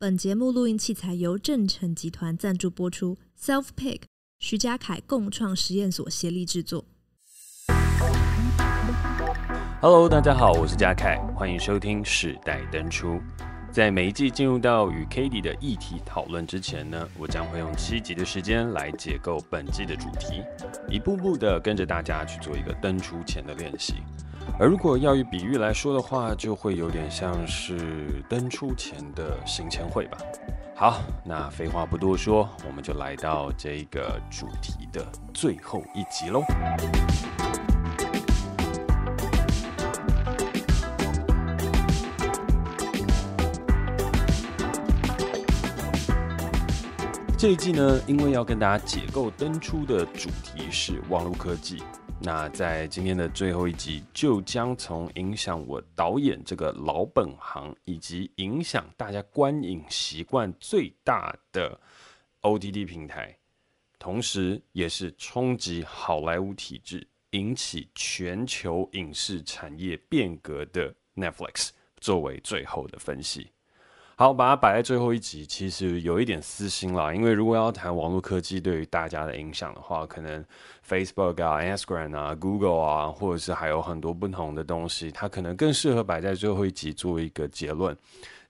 本节目录音器材由正成集团赞助播出，Self Pick 徐家凯共创实验所协力制作。Hello，大家好，我是嘉凯，欢迎收听世代登出。在每一季进入到与 Cady 的议题讨论之前呢，我将会用七集的时间来解构本季的主题，一步步的跟着大家去做一个登出前的练习。而如果要以比喻来说的话，就会有点像是登出前的行前会吧。好，那废话不多说，我们就来到这个主题的最后一集喽。这一季呢，因为要跟大家解构登出的主题是网络科技。那在今天的最后一集，就将从影响我导演这个老本行，以及影响大家观影习惯最大的 OTT 平台，同时也是冲击好莱坞体制、引起全球影视产业变革的 Netflix，作为最后的分析。好，把它摆在最后一集，其实有一点私心啦。因为如果要谈网络科技对于大家的影响的话，可能 Facebook 啊、Instagram 啊、Google 啊，或者是还有很多不同的东西，它可能更适合摆在最后一集做一个结论。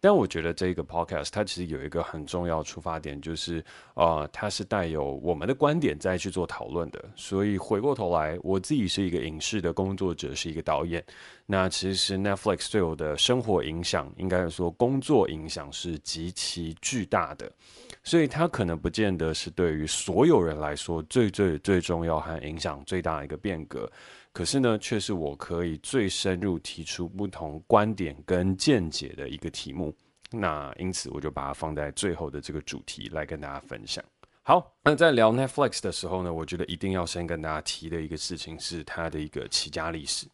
但我觉得这个 podcast 它其实有一个很重要出发点，就是呃，它是带有我们的观点再去做讨论的。所以回过头来，我自己是一个影视的工作者，是一个导演。那其实 Netflix 对我的生活影响，应该说工作影响是极其巨大的。所以它可能不见得是对于所有人来说最最最重要和影响最大的一个变革。可是呢，却是我可以最深入提出不同观点跟见解的一个题目。那因此，我就把它放在最后的这个主题来跟大家分享。好，那在聊 Netflix 的时候呢，我觉得一定要先跟大家提的一个事情是它的一个起家历史。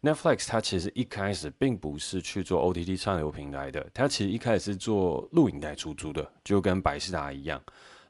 Netflix 它其实一开始并不是去做 OTT 串流平台的，它其实一开始是做录影带出租的，就跟百视达一样。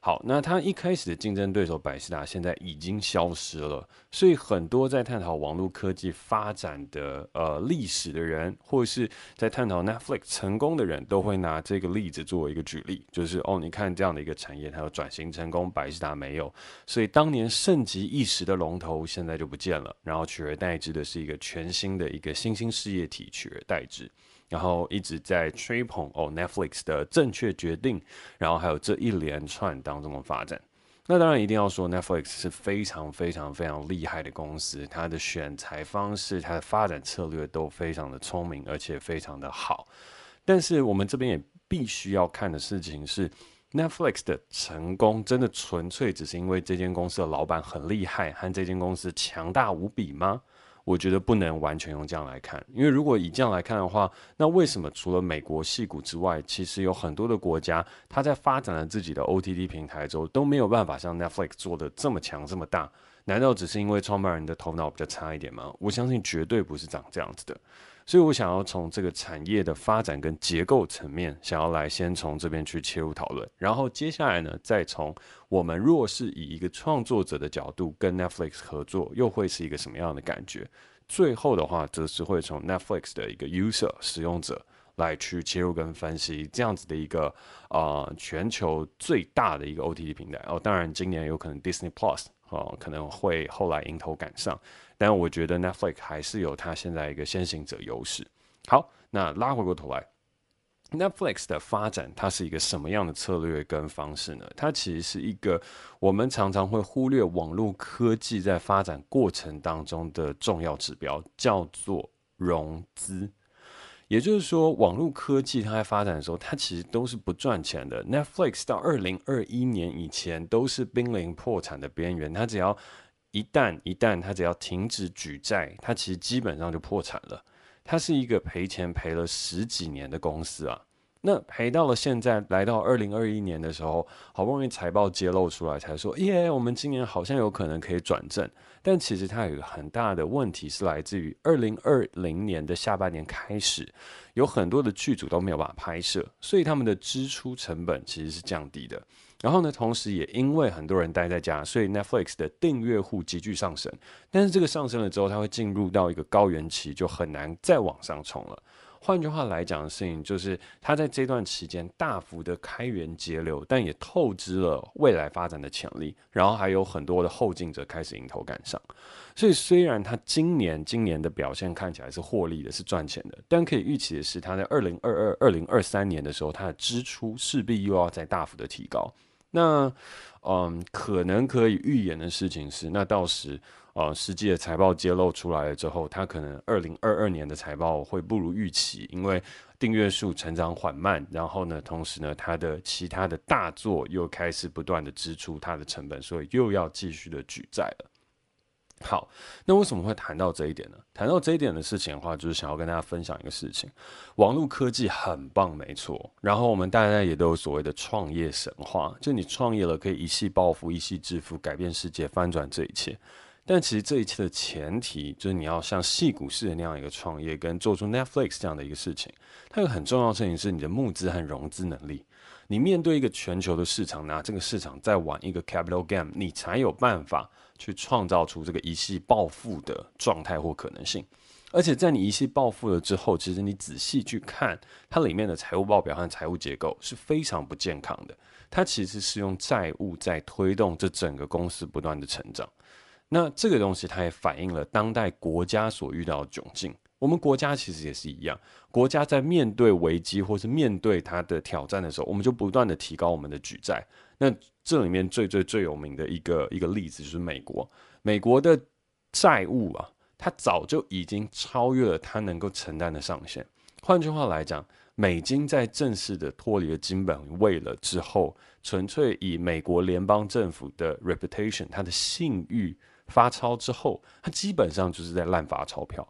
好，那他一开始的竞争对手百事达现在已经消失了，所以很多在探讨网络科技发展的呃历史的人，或是在探讨 Netflix 成功的人，都会拿这个例子作为一个举例，就是哦，你看这样的一个产业，它有转型成功，百事达没有，所以当年盛极一时的龙头现在就不见了，然后取而代之的是一个全新的一个新兴事业体取而代之。然后一直在吹捧哦，Netflix 的正确决定，然后还有这一连串当中的发展。那当然一定要说，Netflix 是非常非常非常厉害的公司，它的选材方式、它的发展策略都非常的聪明，而且非常的好。但是我们这边也必须要看的事情是，Netflix 的成功真的纯粹只是因为这间公司的老板很厉害，和这间公司强大无比吗？我觉得不能完全用这样来看，因为如果以这样来看的话，那为什么除了美国戏骨之外，其实有很多的国家，它在发展了自己的 OTT 平台之后，都没有办法像 Netflix 做的这么强这么大？难道只是因为创办人的头脑比较差一点吗？我相信绝对不是长这样子的。所以我想要从这个产业的发展跟结构层面，想要来先从这边去切入讨论，然后接下来呢，再从我们若是以一个创作者的角度跟 Netflix 合作，又会是一个什么样的感觉？最后的话，则是会从 Netflix 的一个 user 使用者来去切入跟分析这样子的一个啊、全球最大的一个 OTT 平台哦，当然今年有可能 Disney Plus 哦可能会后来迎头赶上。但我觉得 Netflix 还是有它现在一个先行者优势。好，那拉回过头来，Netflix 的发展它是一个什么样的策略跟方式呢？它其实是一个我们常常会忽略网络科技在发展过程当中的重要指标，叫做融资。也就是说，网络科技它在发展的时候，它其实都是不赚钱的。Netflix 到二零二一年以前都是濒临破产的边缘，它只要一旦一旦他只要停止举债，他其实基本上就破产了。他是一个赔钱赔了十几年的公司啊。那赔到了现在，来到二零二一年的时候，好不容易财报揭露出来，才说耶，我们今年好像有可能可以转正。但其实它有一个很大的问题是来自于二零二零年的下半年开始，有很多的剧组都没有办法拍摄，所以他们的支出成本其实是降低的。然后呢，同时也因为很多人待在家，所以 Netflix 的订阅户急剧上升。但是这个上升了之后，它会进入到一个高原期，就很难再往上冲了。换句话来讲事情，就是它在这段期间大幅的开源节流，但也透支了未来发展的潜力，然后还有很多的后进者开始迎头赶上。所以虽然它今年今年的表现看起来是获利的，是赚钱的，但可以预期的是，它在二零二二、二零二三年的时候，它的支出势必又要再大幅的提高。那嗯，可能可以预言的事情是，那到时。呃，实际的财报揭露出来了之后，它可能二零二二年的财报会不如预期，因为订阅数成长缓慢，然后呢，同时呢，它的其他的大作又开始不断的支出它的成本，所以又要继续的举债了。好，那为什么会谈到这一点呢？谈到这一点的事情的话，就是想要跟大家分享一个事情：网络科技很棒，没错。然后我们大家也都有所谓的创业神话，就你创业了可以一夕暴富、一夕致富、改变世界、翻转这一切。但其实这一切的前提就是你要像戏股式的那样一个创业，跟做出 Netflix 这样的一个事情，它有很重要的事情是你的募资和融资能力。你面对一个全球的市场，拿这个市场再玩一个 capital game，你才有办法去创造出这个一夕暴富的状态或可能性。而且在你一夕暴富了之后，其实你仔细去看它里面的财务报表和财务结构是非常不健康的。它其实是用债务在推动这整个公司不断的成长。那这个东西，它也反映了当代国家所遇到的窘境。我们国家其实也是一样，国家在面对危机或是面对它的挑战的时候，我们就不断的提高我们的举债。那这里面最最最有名的一个一个例子就是美国，美国的债务啊，它早就已经超越了它能够承担的上限。换句话来讲，美金在正式的脱离了金本位了之后，纯粹以美国联邦政府的 reputation，它的信誉。发钞之后，它基本上就是在滥发钞票。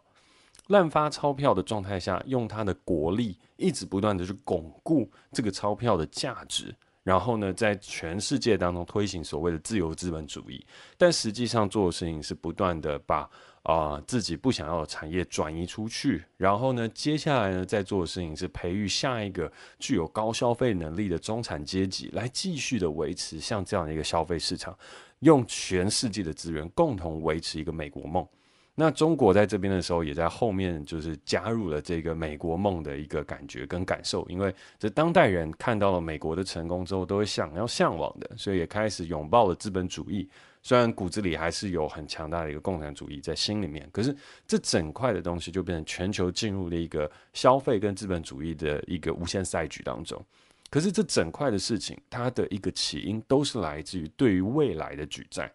滥发钞票的状态下，用他的国力一直不断的去巩固这个钞票的价值，然后呢，在全世界当中推行所谓的自由资本主义。但实际上做的事情是不断的把啊、自己不想要的产业转移出去，然后呢，接下来呢，在做的事情是培育下一个具有高消费能力的中产阶级，来继续的维持像这样的一个消费市场。用全世界的资源共同维持一个美国梦，那中国在这边的时候，也在后面就是加入了这个美国梦的一个感觉跟感受，因为这当代人看到了美国的成功之后，都会想要向往的，所以也开始拥抱了资本主义。虽然骨子里还是有很强大的一个共产主义在心里面，可是这整块的东西就变成全球进入了一个消费跟资本主义的一个无限赛局当中。可是这整块的事情，它的一个起因都是来自于对于未来的举债。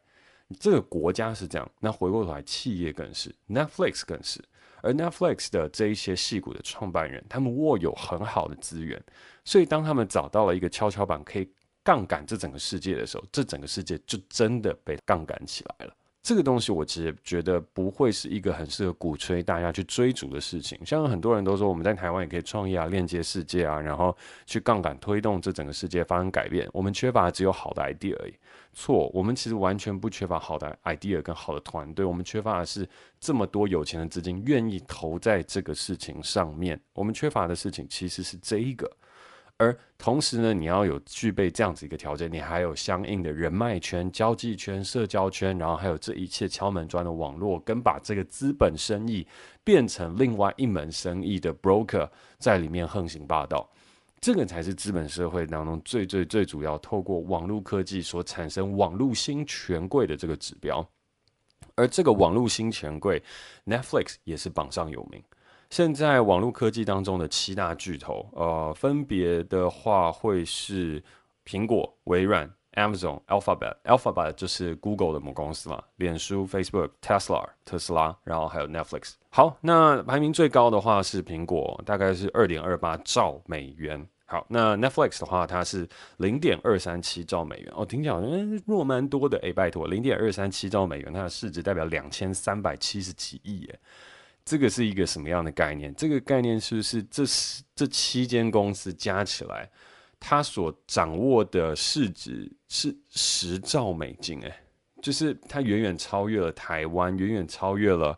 这个国家是这样，那回过头来，企业更是，Netflix 更是。而 Netflix 的这一些戏骨的创办人，他们握有很好的资源，所以当他们找到了一个跷跷板可以杠杆这整个世界的时候，这整个世界就真的被杠杆起来了。这个东西我其实觉得不会是一个很适合鼓吹大家去追逐的事情。像很多人都说我们在台湾也可以创业啊，链接世界啊，然后去杠杆推动这整个世界发生改变。我们缺乏的只有好的 idea 而已。错，我们其实完全不缺乏好的 idea 跟好的团队。我们缺乏的是这么多有钱的资金愿意投在这个事情上面。我们缺乏的事情其实是这一个。而同时呢，你要有具备这样子一个条件，你还有相应的人脉圈、交际圈、社交圈，然后还有这一切敲门砖的网络，跟把这个资本生意变成另外一门生意的 broker 在里面横行霸道，这个才是资本社会当中最最最主要透过网络科技所产生网络新权贵的这个指标。而这个网络新权贵，Netflix 也是榜上有名。现在网络科技当中的七大巨头，呃，分别的话会是苹果、微软、Amazon、Alphabet。Alphabet 就是 Google 的母公司嘛，脸书、Facebook、Tesla、特斯拉，然后还有 Netflix。好，那排名最高的话是苹果，大概是二点二八兆美元。好，那 Netflix 的话，它是零点二三七兆美元。哦，听起来好像弱蛮多的。哎，拜托，零点二三七兆美元，它的市值代表两千三百七十几亿耶。这个是一个什么样的概念？这个概念是不是这十这七间公司加起来，它所掌握的市值是十兆美金？诶，就是它远远超越了台湾，远远超越了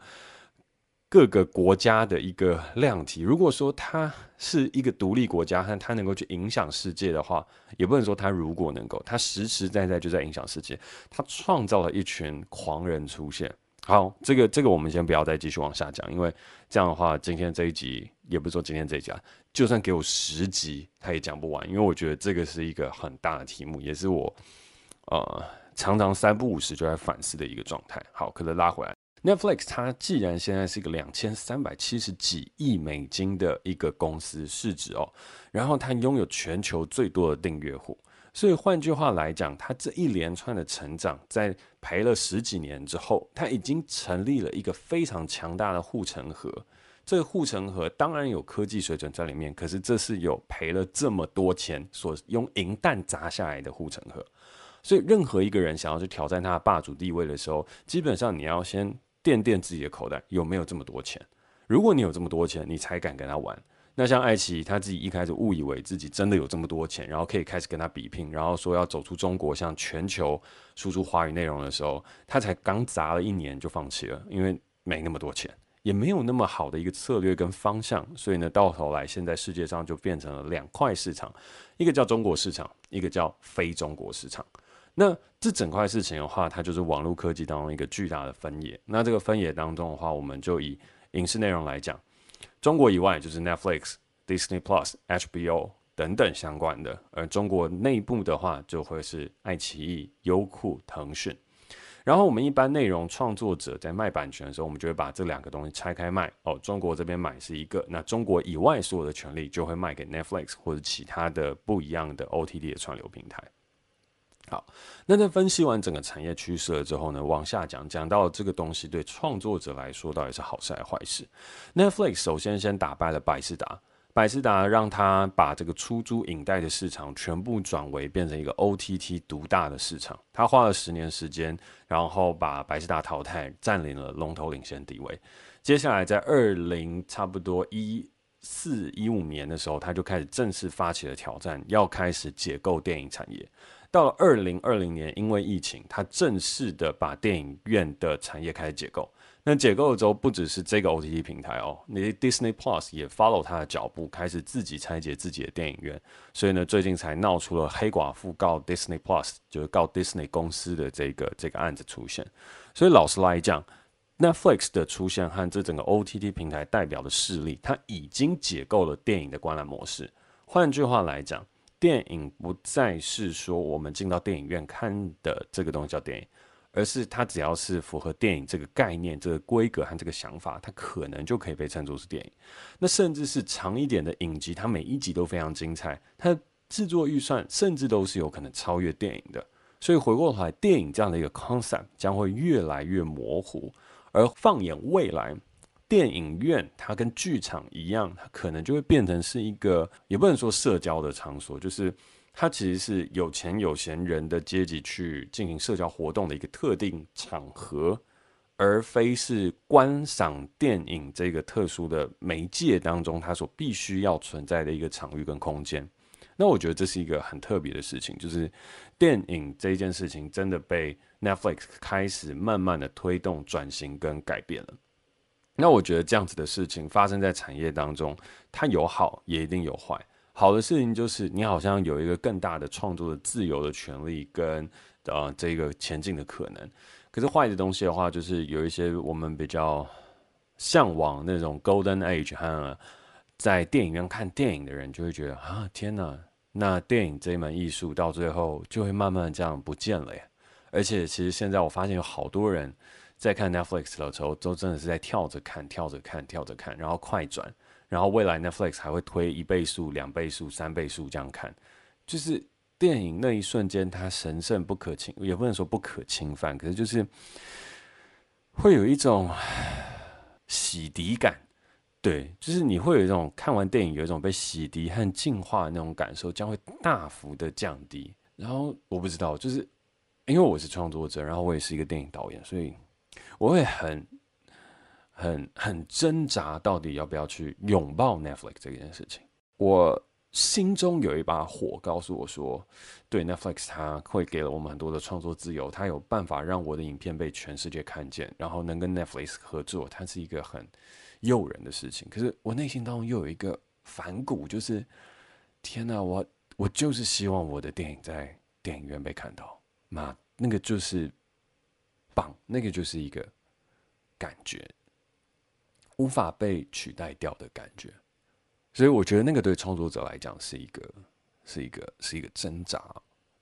各个国家的一个量体。如果说它是一个独立国家，但它能够去影响世界的话，也不能说它如果能够，它实实在在就在影响世界。它创造了一群狂人出现。好，这个这个我们先不要再继续往下讲，因为这样的话，今天这一集也不是说今天这一集啊，就算给我十集，他也讲不完，因为我觉得这个是一个很大的题目，也是我呃常常三不五时就在反思的一个状态。好，可能拉回来，Netflix 它既然现在是一个两千三百七十几亿美金的一个公司市值哦，然后它拥有全球最多的订阅户。所以换句话来讲，他这一连串的成长，在赔了十几年之后，他已经成立了一个非常强大的护城河。这个护城河当然有科技水准在里面，可是这是有赔了这么多钱所用银弹砸下来的护城河。所以任何一个人想要去挑战他的霸主地位的时候，基本上你要先垫垫自己的口袋有没有这么多钱。如果你有这么多钱，你才敢跟他玩。那像爱奇艺，他自己一开始误以为自己真的有这么多钱，然后可以开始跟他比拼，然后说要走出中国，向全球输出华语内容的时候，他才刚砸了一年就放弃了，因为没那么多钱，也没有那么好的一个策略跟方向，所以呢，到头来现在世界上就变成了两块市场，一个叫中国市场，一个叫非中国市场。那这整块事情的话，它就是网络科技当中一个巨大的分野。那这个分野当中的话，我们就以影视内容来讲。中国以外就是 Netflix、Disney Plus、HBO 等等相关的，而中国内部的话就会是爱奇艺、优酷、腾讯。然后我们一般内容创作者在卖版权的时候，我们就会把这两个东西拆开卖。哦，中国这边买是一个，那中国以外所有的权利就会卖给 Netflix 或者其他的不一样的 OTT 的串流平台。好，那在分析完整个产业趋势了之后呢，往下讲，讲到这个东西对创作者来说到底是好事还是坏事？Netflix 首先先打败了百视达，百视达让他把这个出租影带的市场全部转为变成一个 OTT 独大的市场。他花了十年时间，然后把百视达淘汰，占领了龙头领先地位。接下来在二零差不多一四一五年的时候，他就开始正式发起了挑战，要开始解构电影产业。到了二零二零年，因为疫情，他正式的把电影院的产业开始解构。那解构了之后，不只是这个 OTT 平台哦，你 Disney Plus 也 follow 他的脚步，开始自己拆解自己的电影院。所以呢，最近才闹出了黑寡妇告 Disney Plus，就是告 Disney 公司的这个这个案子出现。所以老实来讲，Netflix 的出现和这整个 OTT 平台代表的势力，它已经解构了电影的观览模式。换句话来讲。电影不再是说我们进到电影院看的这个东西叫电影，而是它只要是符合电影这个概念、这个规格和这个想法，它可能就可以被称作是电影。那甚至是长一点的影集，它每一集都非常精彩，它制作预算甚至都是有可能超越电影的。所以回过头来，电影这样的一个 concept 将会越来越模糊。而放眼未来。电影院它跟剧场一样，它可能就会变成是一个，也不能说社交的场所，就是它其实是有钱有闲人的阶级去进行社交活动的一个特定场合，而非是观赏电影这个特殊的媒介当中它所必须要存在的一个场域跟空间。那我觉得这是一个很特别的事情，就是电影这件事情真的被 Netflix 开始慢慢的推动转型跟改变了。那我觉得这样子的事情发生在产业当中，它有好也一定有坏。好的事情就是你好像有一个更大的创作的自由的权利跟呃这个前进的可能。可是坏的东西的话，就是有一些我们比较向往那种 Golden Age 和在电影院看电影的人就会觉得啊天哪，那电影这一门艺术到最后就会慢慢这样不见了呀。而且其实现在我发现有好多人。在看 Netflix 的时候，都真的是在跳着看、跳着看、跳着看，然后快转，然后未来 Netflix 还会推一倍速、两倍速、三倍速这样看，就是电影那一瞬间它神圣不可侵，也不能说不可侵犯，可是就是会有一种洗涤感，对，就是你会有一种看完电影有一种被洗涤和净化的那种感受，将会大幅的降低。然后我不知道，就是因为我是创作者，然后我也是一个电影导演，所以。我会很、很、很挣扎，到底要不要去拥抱 Netflix 这件事情。我心中有一把火，告诉我说，对 Netflix，它会给了我们很多的创作自由，它有办法让我的影片被全世界看见，然后能跟 Netflix 合作，它是一个很诱人的事情。可是我内心当中又有一个反骨，就是天哪，我我就是希望我的电影在电影院被看到，那那个就是。棒，那个就是一个感觉，无法被取代掉的感觉。所以我觉得那个对创作者来讲是一个，是一个，是一个挣扎。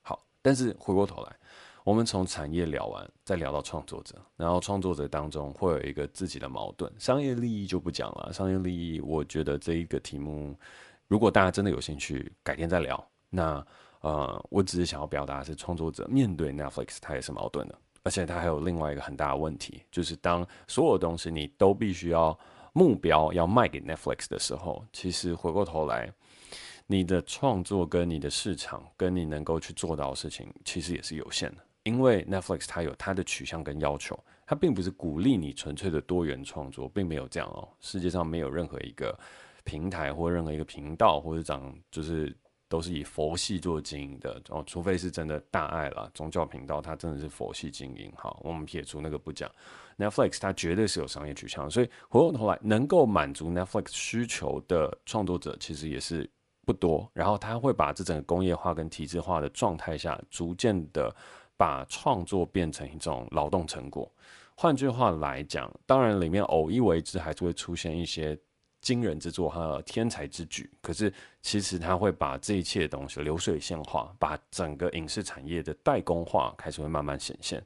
好，但是回过头来，我们从产业聊完，再聊到创作者，然后创作者当中会有一个自己的矛盾，商业利益就不讲了。商业利益，我觉得这一个题目，如果大家真的有兴趣，改天再聊。那呃，我只是想要表达是，创作者面对 Netflix，他也是矛盾的，而且它还有另外一个很大的问题，就是当所有东西你都必须要。目标要卖给 Netflix 的时候，其实回过头来，你的创作跟你的市场跟你能够去做到的事情，其实也是有限的。因为 Netflix 它有它的取向跟要求，它并不是鼓励你纯粹的多元创作，并没有这样哦。世界上没有任何一个平台或任何一个频道或者长就是。都是以佛系做经营的哦，除非是真的大爱了宗教频道，它真的是佛系经营。好，我们撇除那个不讲，Netflix 它绝对是有商业取向，所以回过头来能够满足 Netflix 需求的创作者其实也是不多。然后他会把这整个工业化跟体制化的状态下，逐渐的把创作变成一种劳动成果。换句话来讲，当然里面偶一为之还是会出现一些。惊人之作和天才之举，可是其实他会把这一切东西流水线化，把整个影视产业的代工化开始会慢慢显现。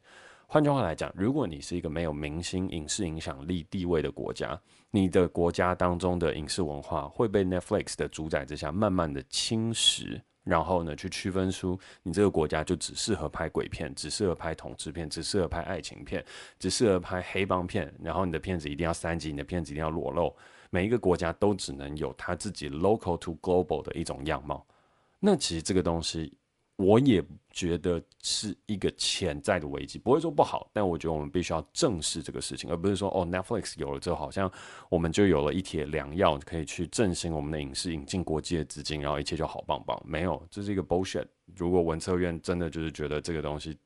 换句话来讲，如果你是一个没有明星影视影响力地位的国家，你的国家当中的影视文化会被 Netflix 的主宰之下慢慢的侵蚀，然后呢，去区分出你这个国家就只适合拍鬼片，只适合拍同志片，只适合拍爱情片，只适合拍黑帮片，然后你的片子一定要三级，你的片子一定要裸露。每一个国家都只能有他自己 local to global 的一种样貌，那其实这个东西，我也觉得是一个潜在的危机，不会说不好，但我觉得我们必须要正视这个事情，而不是说哦，Netflix 有了之后，好像我们就有了一帖良药，可以去振兴我们的影视，引进国际的资金，然后一切就好棒棒。没有，这是一个 bullshit。如果文策院真的就是觉得这个东西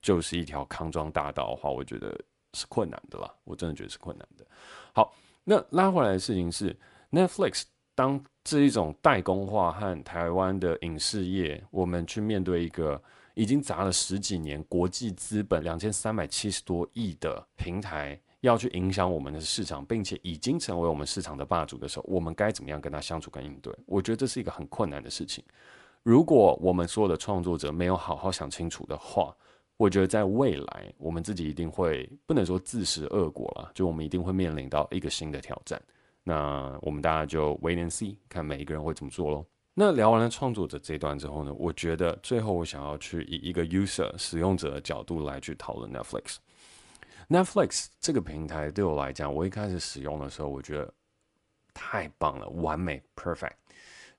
就是一条康庄大道的话，我觉得是困难的啦，我真的觉得是困难的。好。那拉回来的事情是，Netflix 当这一种代工化和台湾的影视业，我们去面对一个已经砸了十几年国际资本两千三百七十多亿的平台，要去影响我们的市场，并且已经成为我们市场的霸主的时候，我们该怎么样跟他相处跟应对？我觉得这是一个很困难的事情。如果我们所有的创作者没有好好想清楚的话，我觉得在未来，我们自己一定会不能说自食恶果了，就我们一定会面临到一个新的挑战。那我们大家就 wait and see，看每一个人会怎么做喽。那聊完了创作者这一段之后呢，我觉得最后我想要去以一个 user 使用者的角度来去讨论 Netflix。Netflix 这个平台对我来讲，我一开始使用的时候，我觉得太棒了，完美，perfect。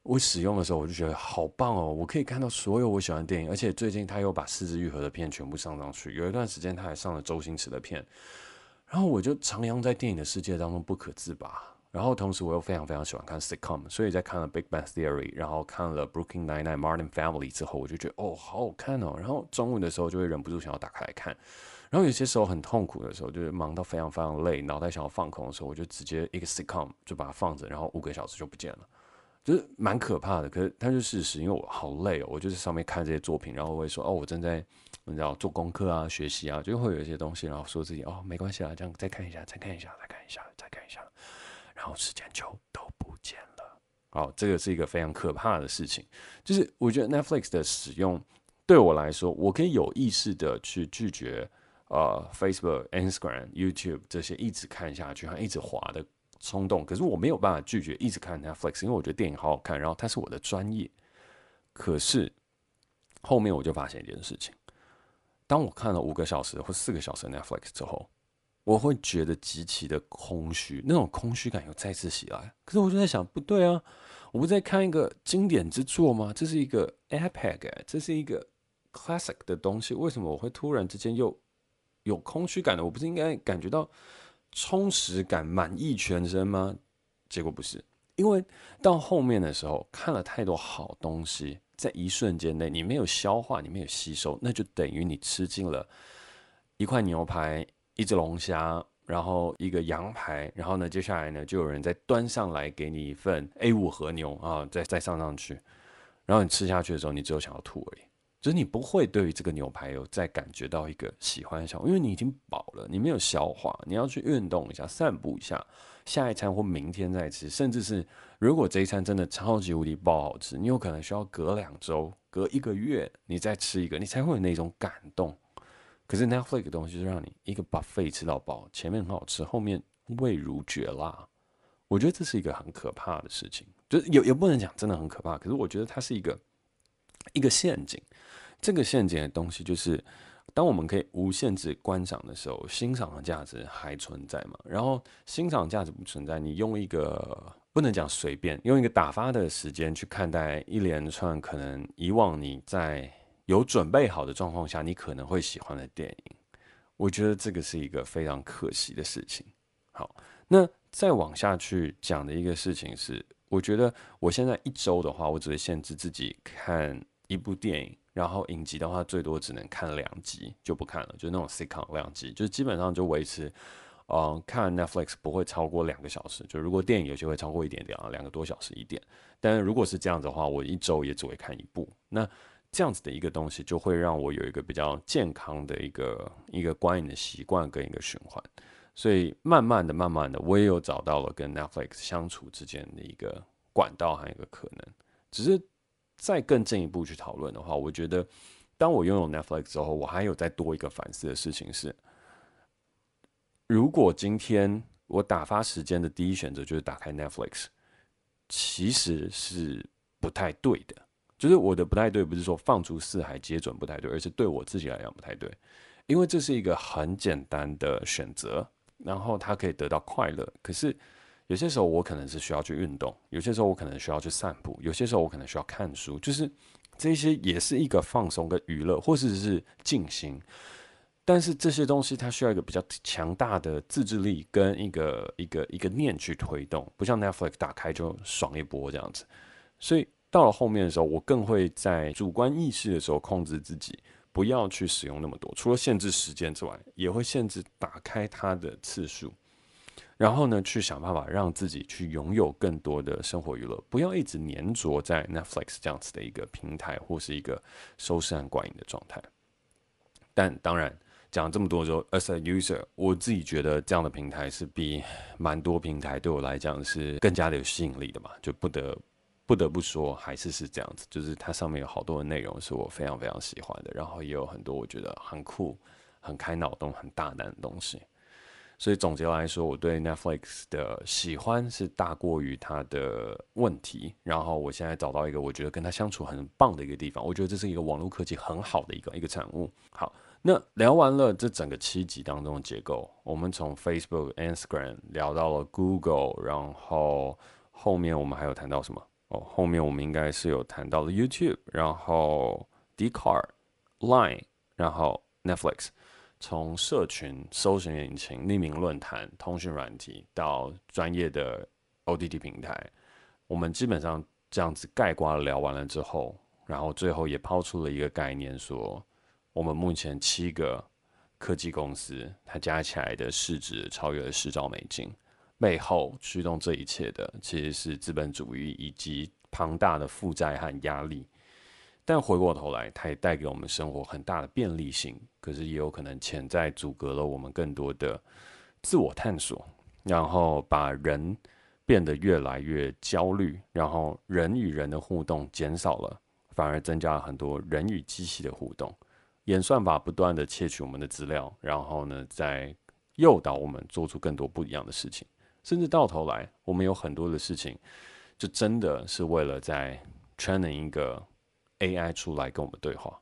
我使用的时候，我就觉得好棒哦！我可以看到所有我喜欢的电影，而且最近他又把四肢愈合的片全部上上去。有一段时间他还上了周星驰的片，然后我就徜徉在电影的世界当中不可自拔。然后同时我又非常非常喜欢看 sitcom，所以在看了《Big Bang Theory》，然后看了《Brooklyn Nine-Nine》、《Modern Family》之后，我就觉得哦，好好看哦。然后中午的时候就会忍不住想要打开来看。然后有些时候很痛苦的时候，就是忙到非常非常累，脑袋想要放空的时候，我就直接一个 sitcom 就把它放着，然后五个小时就不见了。就是蛮可怕的，可是它就是事实，因为我好累哦，我就是上面看这些作品，然后我会说哦，我正在你知道做功课啊、学习啊，就会有一些东西，然后说自己哦，没关系啊，这样再看一下，再看一下，再看一下，再看一下，然后时间就都不见了。好，这个是一个非常可怕的事情，就是我觉得 Netflix 的使用对我来说，我可以有意识的去拒绝呃 Facebook、Instagram、YouTube 这些一直看下去，还一直滑的。冲动，可是我没有办法拒绝一直看 Netflix，因为我觉得电影好好看，然后它是我的专业。可是后面我就发现一件事情：当我看了五个小时或四个小时 Netflix 之后，我会觉得极其的空虚，那种空虚感又再次袭来。可是我就在想，不对啊，我不在看一个经典之作吗？这是一个 epic，这是一个 classic 的东西，为什么我会突然之间又有空虚感呢？我不是应该感觉到？充实感满溢全身吗？结果不是，因为到后面的时候看了太多好东西，在一瞬间内你没有消化，你没有吸收，那就等于你吃进了一块牛排、一只龙虾，然后一个羊排，然后呢，接下来呢就有人再端上来给你一份 A5 和牛啊，再再上上去，然后你吃下去的时候，你只有想要吐而已。就是你不会对于这个牛排有再感觉到一个喜欢的效果，因为你已经饱了，你没有消化，你要去运动一下，散步一下，下一餐或明天再吃，甚至是如果这一餐真的超级无敌爆好吃，你有可能需要隔两周、隔一个月你再吃一个，你才会有那种感动。可是 Netflix 的东西就让你一个 buffet 吃到饱，前面很好吃，后面味如绝辣。我觉得这是一个很可怕的事情，就是也也不能讲真的很可怕，可是我觉得它是一个一个陷阱。这个陷阱的东西就是，当我们可以无限制观赏的时候，欣赏的价值还存在嘛？然后欣赏价值不存在，你用一个不能讲随便，用一个打发的时间去看待一连串可能以往你在有准备好的状况下你可能会喜欢的电影，我觉得这个是一个非常可惜的事情。好，那再往下去讲的一个事情是，我觉得我现在一周的话，我只会限制自己看一部电影。然后影集的话，最多只能看两集就不看了，就那种 sitcom 两集，就基本上就维持，嗯，看 Netflix 不会超过两个小时。就如果电影有些会超过一点点啊，两个多小时一点。但如果是这样子的话，我一周也只会看一部。那这样子的一个东西，就会让我有一个比较健康的一个一个观影的习惯跟一个循环。所以慢慢的、慢慢的，我也有找到了跟 Netflix 相处之间的一个管道和一个可能，只是。再更进一步去讨论的话，我觉得，当我拥有 Netflix 之后，我还有再多一个反思的事情是：如果今天我打发时间的第一选择就是打开 Netflix，其实是不太对的。就是我的不太对，不是说放逐四海皆准不太对，而是对我自己来讲不太对，因为这是一个很简单的选择，然后它可以得到快乐，可是。有些时候我可能是需要去运动，有些时候我可能需要去散步，有些时候我可能需要看书，就是这些也是一个放松跟娱乐，或者是静心。但是这些东西它需要一个比较强大的自制力跟一个一个一个念去推动，不像 Netflix 打开就爽一波这样子。所以到了后面的时候，我更会在主观意识的时候控制自己，不要去使用那么多，除了限制时间之外，也会限制打开它的次数。然后呢，去想办法让自己去拥有更多的生活娱乐，不要一直黏着在 Netflix 这样子的一个平台或是一个收视和观影的状态。但当然，讲这么多之后，as a user，我自己觉得这样的平台是比蛮多平台对我来讲是更加的有吸引力的嘛，就不得不得不说，还是是这样子，就是它上面有好多的内容是我非常非常喜欢的，然后也有很多我觉得很酷、很开脑洞、很大胆的东西。所以总结来说，我对 Netflix 的喜欢是大过于它的问题。然后我现在找到一个我觉得跟它相处很棒的一个地方，我觉得这是一个网络科技很好的一个一个产物。好，那聊完了这整个七集当中的结构，我们从 Facebook、Instagram 聊到了 Google，然后后面我们还有谈到什么？哦，后面我们应该是有谈到了 YouTube，然后 Dcard、Line，然后 Netflix。从社群、搜寻引擎、匿名论坛、通讯软体到专业的 OTT 平台，我们基本上这样子概括聊完了之后，然后最后也抛出了一个概念，说我们目前七个科技公司，它加起来的市值超越了十兆美金，背后驱动这一切的其实是资本主义以及庞大的负债和压力。但回过头来，它也带给我们生活很大的便利性，可是也有可能潜在阻隔了我们更多的自我探索，然后把人变得越来越焦虑，然后人与人的互动减少了，反而增加了很多人与机器的互动。演算法不断的窃取我们的资料，然后呢，在诱导我们做出更多不一样的事情，甚至到头来，我们有很多的事情，就真的是为了在 training 一个。AI 出来跟我们对话，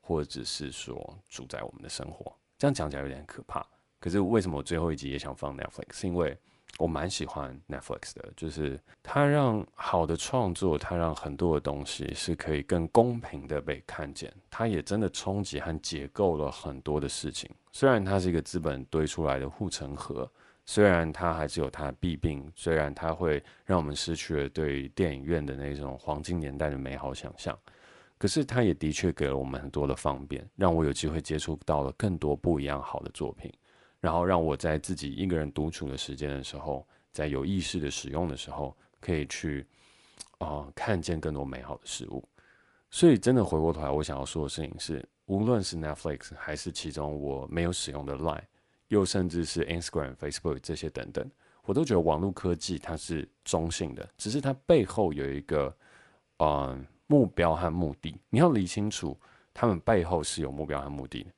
或者是说主宰我们的生活，这样讲起来有点可怕。可是为什么我最后一集也想放 Netflix？是因为我蛮喜欢 Netflix 的，就是它让好的创作，它让很多的东西是可以更公平的被看见。它也真的冲击和解构了很多的事情。虽然它是一个资本堆出来的护城河。虽然它还是有它的弊病，虽然它会让我们失去了对电影院的那种黄金年代的美好想象，可是它也的确给了我们很多的方便，让我有机会接触到了更多不一样好的作品，然后让我在自己一个人独处的时间的时候，在有意识的使用的时候，可以去啊、看见更多美好的事物。所以真的回过头来，我想要说的事情是，无论是 Netflix 还是其中我没有使用的 Line，又甚至是 Instagram、Facebook 这些等等，我都觉得网络科技它是中性的，只是它背后有一个嗯目标和目的，你要理清楚，他们背后是有目标和目的的，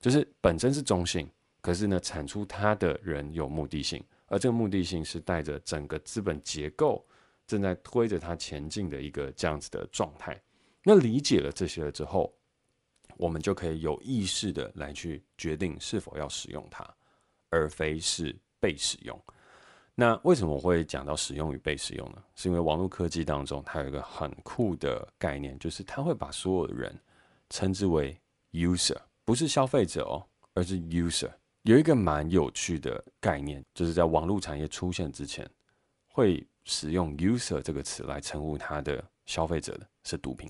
就是本身是中性，可是呢，产出它的人有目的性，而这个目的性是带着整个资本结构正在推着它前进的一个这样子的状态。那理解了这些了之后，我们就可以有意识的来去决定是否要使用它，而非是被使用。那为什么我会讲到使用与被使用呢？是因为网络科技当中它有一个很酷的概念，就是它会把所有的人称之为 user，不是消费者哦，而是 user。有一个蛮有趣的概念，就是在网络产业出现之前，会使用 user 这个词来称呼它的消费者的是毒品。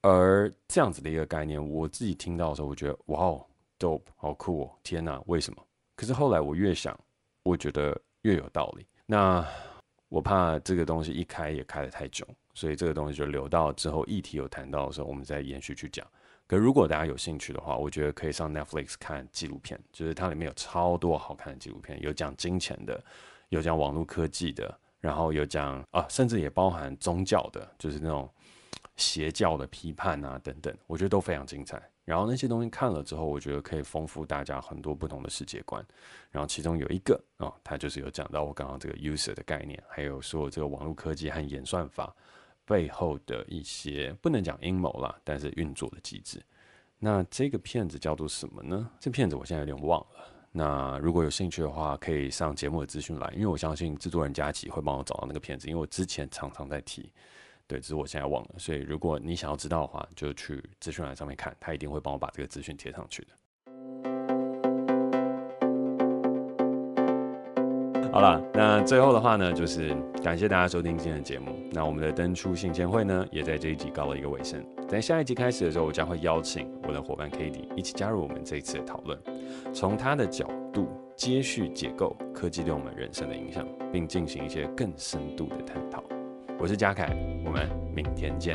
而这样子的一个概念，我自己听到的时候，我觉得哇哦，dope，好酷哦！天哪，为什么？可是后来我越想，我觉得越有道理。那我怕这个东西一开也开得太久，所以这个东西就留到之后议题有谈到的时候，我们再延续去讲。可如果大家有兴趣的话，我觉得可以上 Netflix 看纪录片，就是它里面有超多好看的纪录片，有讲金钱的，有讲网络科技的，然后有讲啊，甚至也包含宗教的，就是那种。邪教的批判啊，等等，我觉得都非常精彩。然后那些东西看了之后，我觉得可以丰富大家很多不同的世界观。然后其中有一个哦，它就是有讲到我刚刚这个 user 的概念，还有说这个网络科技和演算法背后的一些不能讲阴谋啦，但是运作的机制。那这个片子叫做什么呢？这片子我现在有点忘了。那如果有兴趣的话，可以上节目的资讯栏，因为我相信制作人佳琪会帮我找到那个片子，因为我之前常常在提。对，只是我现在忘了，所以如果你想要知道的话，就去资讯栏上面看，他一定会帮我把这个资讯贴上去的。好了，那最后的话呢，就是感谢大家收听今天的节目。那我们的登出信前会呢，也在这一集告了一个尾声。在下一集开始的时候，我将会邀请我的伙伴 kady 一起加入我们这一次的讨论，从他的角度接续解构科技对我们人生的影响，并进行一些更深度的探讨。我是嘉凯，我们明天见。